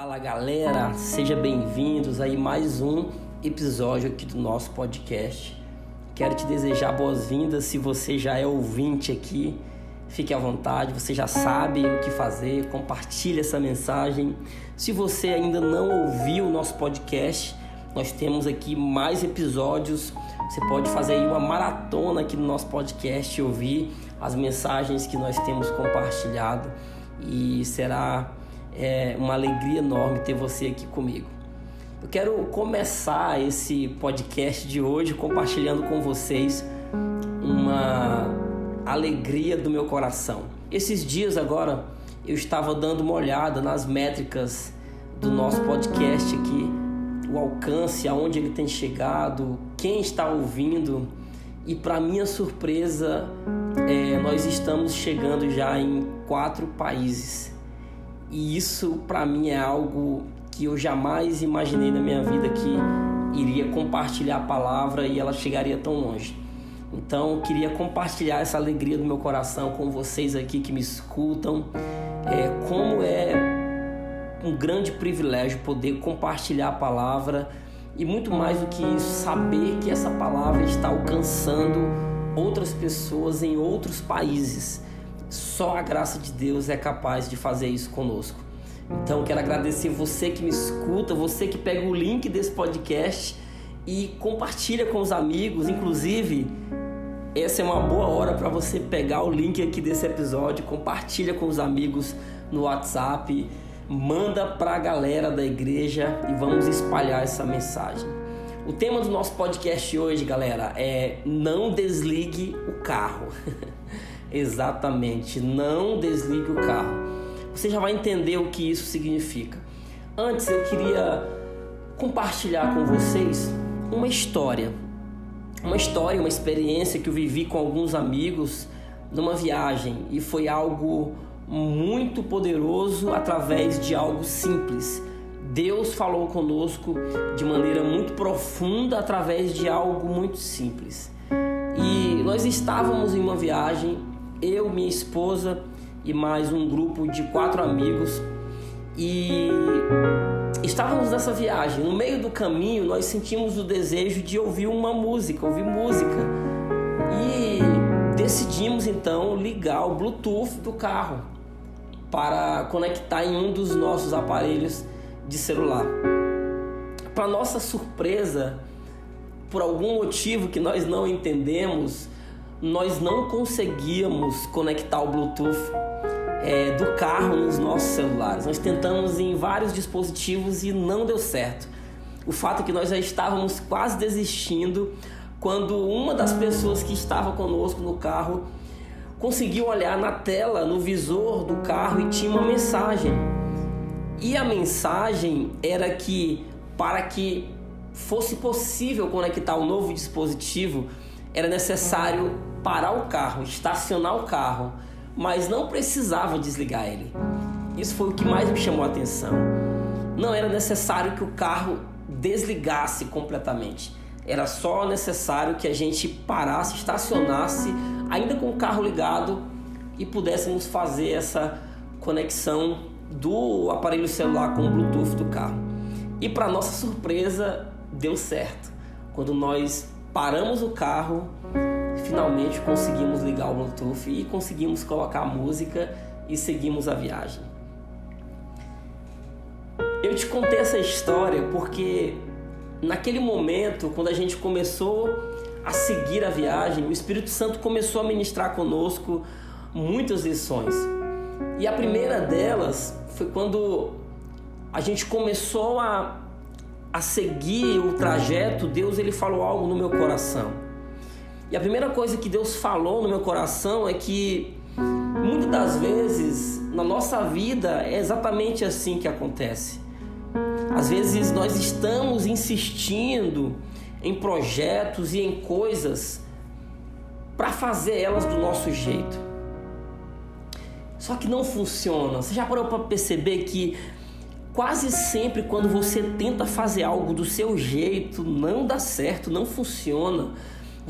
Fala galera, sejam bem-vindos aí mais um episódio aqui do nosso podcast. Quero te desejar boas-vindas se você já é ouvinte aqui. Fique à vontade, você já sabe o que fazer, compartilhe essa mensagem. Se você ainda não ouviu o nosso podcast, nós temos aqui mais episódios. Você pode fazer aí uma maratona aqui no nosso podcast e ouvir as mensagens que nós temos compartilhado e será é, uma alegria enorme ter você aqui comigo. Eu quero começar esse podcast de hoje compartilhando com vocês uma alegria do meu coração. Esses dias agora eu estava dando uma olhada nas métricas do nosso podcast aqui, o alcance, aonde ele tem chegado, quem está ouvindo e para minha surpresa é, nós estamos chegando já em quatro países e isso para mim é algo que eu jamais imaginei na minha vida que iria compartilhar a palavra e ela chegaria tão longe. Então, eu queria compartilhar essa alegria do meu coração com vocês aqui que me escutam. É, como é um grande privilégio poder compartilhar a palavra e muito mais do que isso, saber que essa palavra está alcançando outras pessoas em outros países. Só a graça de Deus é capaz de fazer isso conosco. Então, quero agradecer você que me escuta, você que pega o link desse podcast e compartilha com os amigos, inclusive essa é uma boa hora para você pegar o link aqui desse episódio, compartilha com os amigos no WhatsApp, manda para a galera da igreja e vamos espalhar essa mensagem. O tema do nosso podcast hoje, galera, é não desligue o carro. Exatamente, não desligue o carro. Você já vai entender o que isso significa. Antes eu queria compartilhar com vocês uma história uma história, uma experiência que eu vivi com alguns amigos numa viagem e foi algo muito poderoso através de algo simples. Deus falou conosco de maneira muito profunda através de algo muito simples. E nós estávamos em uma viagem, eu, minha esposa e mais um grupo de quatro amigos, e estávamos nessa viagem. No meio do caminho, nós sentimos o desejo de ouvir uma música, ouvir música. E decidimos então ligar o Bluetooth do carro para conectar em um dos nossos aparelhos de celular. Para nossa surpresa, por algum motivo que nós não entendemos, nós não conseguíamos conectar o Bluetooth é, do carro nos nossos celulares. Nós tentamos em vários dispositivos e não deu certo. O fato é que nós já estávamos quase desistindo quando uma das pessoas que estava conosco no carro conseguiu olhar na tela, no visor do carro e tinha uma mensagem. E a mensagem era que para que fosse possível conectar o um novo dispositivo, era necessário parar o carro, estacionar o carro mas não precisava desligar ele. Isso foi o que mais me chamou a atenção. Não era necessário que o carro desligasse completamente. Era só necessário que a gente parasse, estacionasse, ainda com o carro ligado e pudéssemos fazer essa conexão do aparelho celular com o Bluetooth do carro. E para nossa surpresa, deu certo. Quando nós paramos o carro, finalmente conseguimos ligar o Bluetooth e conseguimos colocar a música e seguimos a viagem. Eu te contei essa história porque naquele momento, quando a gente começou a seguir a viagem, o Espírito Santo começou a ministrar conosco muitas lições. E a primeira delas foi quando a gente começou a, a seguir o trajeto, Deus ele falou algo no meu coração. E a primeira coisa que Deus falou no meu coração é que muitas das vezes na nossa vida é exatamente assim que acontece. Às vezes nós estamos insistindo em projetos e em coisas para fazer elas do nosso jeito. Só que não funciona. Você já parou para perceber que quase sempre quando você tenta fazer algo do seu jeito, não dá certo, não funciona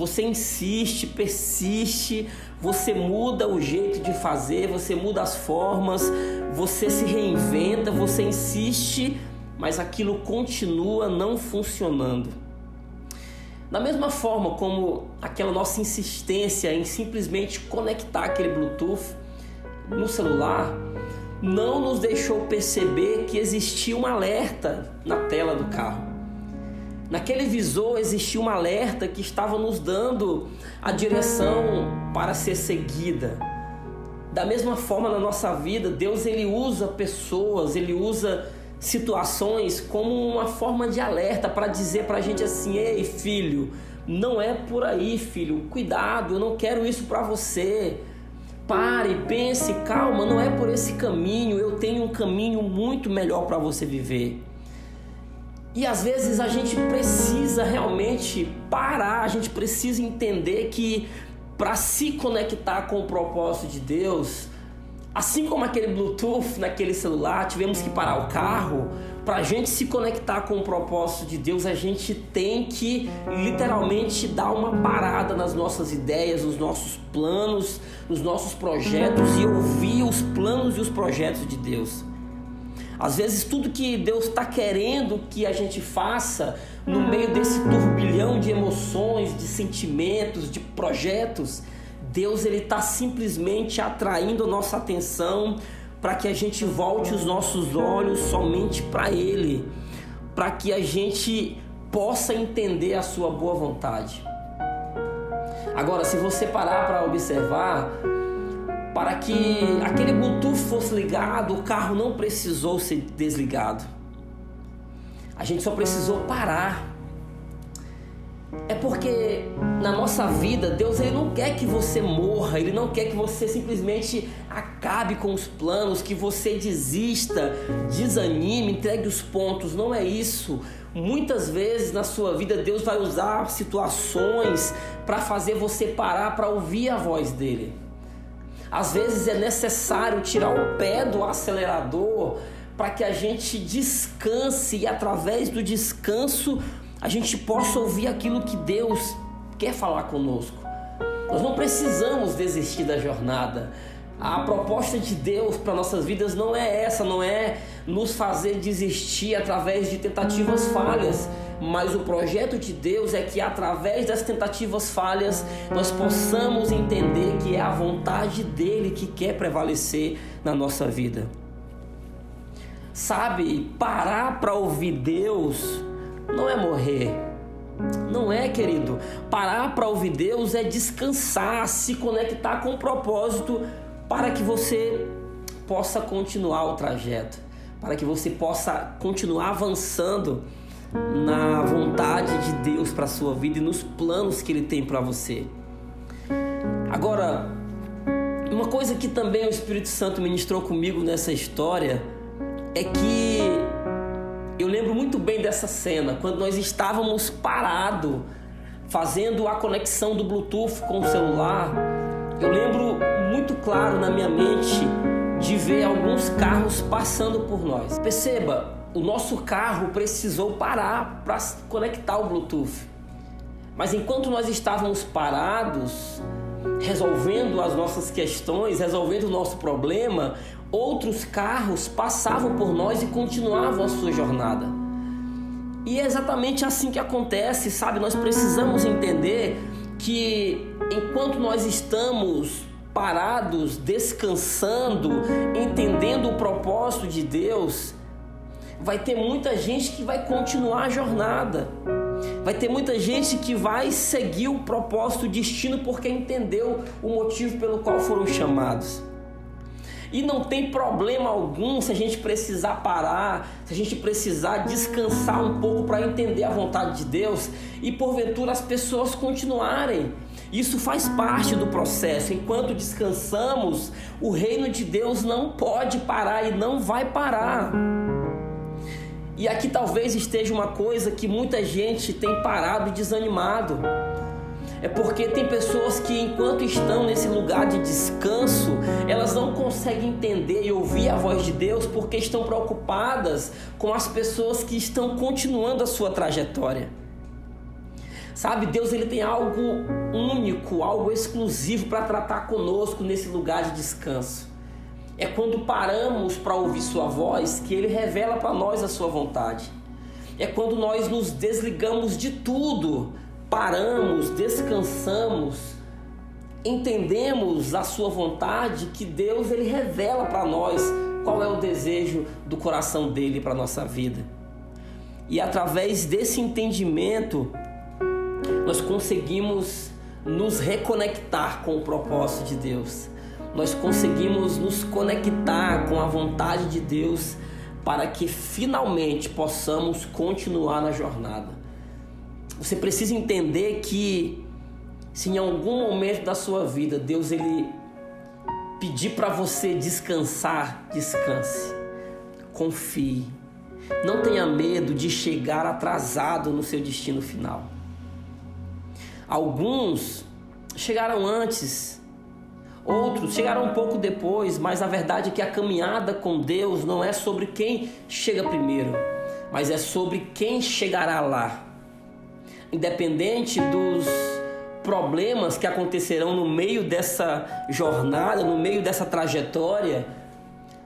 você insiste, persiste, você muda o jeito de fazer, você muda as formas, você se reinventa, você insiste, mas aquilo continua não funcionando. Da mesma forma como aquela nossa insistência em simplesmente conectar aquele Bluetooth no celular não nos deixou perceber que existia um alerta na tela do carro. Naquele visor existia um alerta que estava nos dando a direção para ser seguida. Da mesma forma na nossa vida, Deus ele usa pessoas, ele usa situações como uma forma de alerta para dizer para a gente assim: "Ei, filho, não é por aí, filho. Cuidado, eu não quero isso para você. Pare, pense, calma, não é por esse caminho. Eu tenho um caminho muito melhor para você viver." E às vezes a gente precisa realmente parar, a gente precisa entender que para se conectar com o propósito de Deus, assim como aquele Bluetooth naquele celular, tivemos que parar o carro. Para a gente se conectar com o propósito de Deus, a gente tem que literalmente dar uma parada nas nossas ideias, nos nossos planos, nos nossos projetos e ouvir os planos e os projetos de Deus. Às vezes, tudo que Deus está querendo que a gente faça no meio desse turbilhão de emoções, de sentimentos, de projetos, Deus ele está simplesmente atraindo a nossa atenção para que a gente volte os nossos olhos somente para Ele, para que a gente possa entender a Sua boa vontade. Agora, se você parar para observar, para que aquele Bluetooth fosse ligado, o carro não precisou ser desligado. A gente só precisou parar. É porque na nossa vida, Deus ele não quer que você morra, ele não quer que você simplesmente acabe com os planos, que você desista, desanime, entregue os pontos. Não é isso. Muitas vezes na sua vida Deus vai usar situações para fazer você parar para ouvir a voz dele. Às vezes é necessário tirar o pé do acelerador para que a gente descanse e através do descanso a gente possa ouvir aquilo que Deus quer falar conosco. Nós não precisamos desistir da jornada. A proposta de Deus para nossas vidas não é essa, não é nos fazer desistir através de tentativas falhas, mas o projeto de Deus é que através das tentativas falhas nós possamos entender que é a vontade dele que quer prevalecer na nossa vida. Sabe, parar para ouvir Deus não é morrer. Não é, querido. Parar para ouvir Deus é descansar, se conectar com o propósito para que você possa continuar o trajeto, para que você possa continuar avançando na vontade de Deus para sua vida e nos planos que ele tem para você. Agora, uma coisa que também o Espírito Santo ministrou comigo nessa história é que eu lembro muito bem dessa cena, quando nós estávamos parados fazendo a conexão do Bluetooth com o celular. Eu lembro muito claro na minha mente de ver alguns carros passando por nós. Perceba, o nosso carro precisou parar para conectar o Bluetooth. Mas enquanto nós estávamos parados, resolvendo as nossas questões, resolvendo o nosso problema, outros carros passavam por nós e continuavam a sua jornada. E é exatamente assim que acontece, sabe? Nós precisamos entender que enquanto nós estamos parados, descansando, entendendo o propósito de Deus, vai ter muita gente que vai continuar a jornada. Vai ter muita gente que vai seguir o propósito, o destino, porque entendeu o motivo pelo qual foram chamados. E não tem problema algum se a gente precisar parar, se a gente precisar descansar um pouco para entender a vontade de Deus e porventura as pessoas continuarem. Isso faz parte do processo. Enquanto descansamos, o reino de Deus não pode parar e não vai parar. E aqui talvez esteja uma coisa que muita gente tem parado e desanimado. É porque tem pessoas que, enquanto estão nesse lugar de descanso, elas não conseguem entender e ouvir a voz de Deus porque estão preocupadas com as pessoas que estão continuando a sua trajetória. Sabe, Deus ele tem algo único, algo exclusivo para tratar conosco nesse lugar de descanso. É quando paramos para ouvir Sua voz que Ele revela para nós a Sua vontade. É quando nós nos desligamos de tudo, paramos, descansamos, entendemos a Sua vontade, que Deus ele revela para nós qual é o desejo do coração dele para nossa vida. E através desse entendimento, nós conseguimos nos reconectar com o propósito de Deus. Nós conseguimos nos conectar com a vontade de Deus para que finalmente possamos continuar na jornada. Você precisa entender que se em algum momento da sua vida Deus ele pedir para você descansar, descanse. Confie. Não tenha medo de chegar atrasado no seu destino final. Alguns chegaram antes, outros chegaram um pouco depois, mas a verdade é que a caminhada com Deus não é sobre quem chega primeiro, mas é sobre quem chegará lá. Independente dos problemas que acontecerão no meio dessa jornada, no meio dessa trajetória,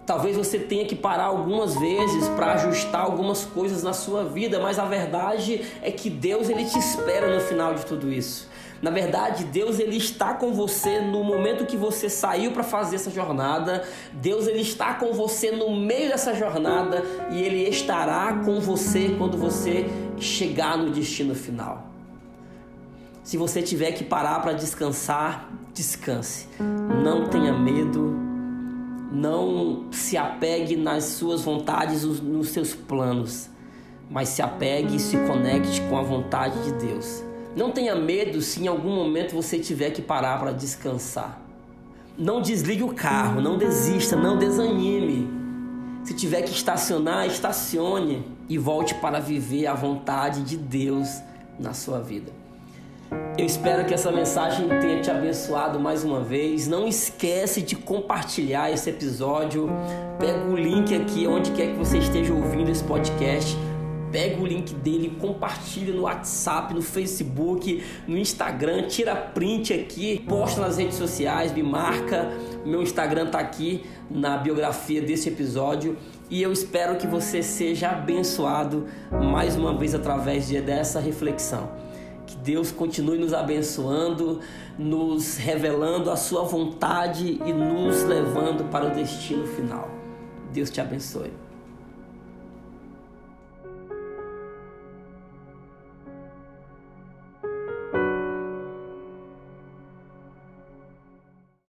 talvez você tenha que parar algumas vezes para ajustar algumas coisas na sua vida, mas a verdade é que Deus ele te espera no final de tudo isso. Na verdade, Deus ele está com você no momento que você saiu para fazer essa jornada. Deus ele está com você no meio dessa jornada e ele estará com você quando você chegar no destino final. Se você tiver que parar para descansar, descanse. Não tenha medo. Não se apegue nas suas vontades, nos seus planos, mas se apegue e se conecte com a vontade de Deus. Não tenha medo se em algum momento você tiver que parar para descansar. Não desligue o carro, não desista, não desanime. Se tiver que estacionar, estacione e volte para viver a vontade de Deus na sua vida. Eu espero que essa mensagem tenha te abençoado mais uma vez. Não esquece de compartilhar esse episódio. Pega o link aqui onde quer que você esteja ouvindo esse podcast. Pega o link dele, compartilha no WhatsApp, no Facebook, no Instagram, tira print aqui, posta nas redes sociais, me marca. Meu Instagram tá aqui na biografia desse episódio e eu espero que você seja abençoado mais uma vez através dessa reflexão. Deus continue nos abençoando, nos revelando a sua vontade e nos levando para o destino final. Deus te abençoe.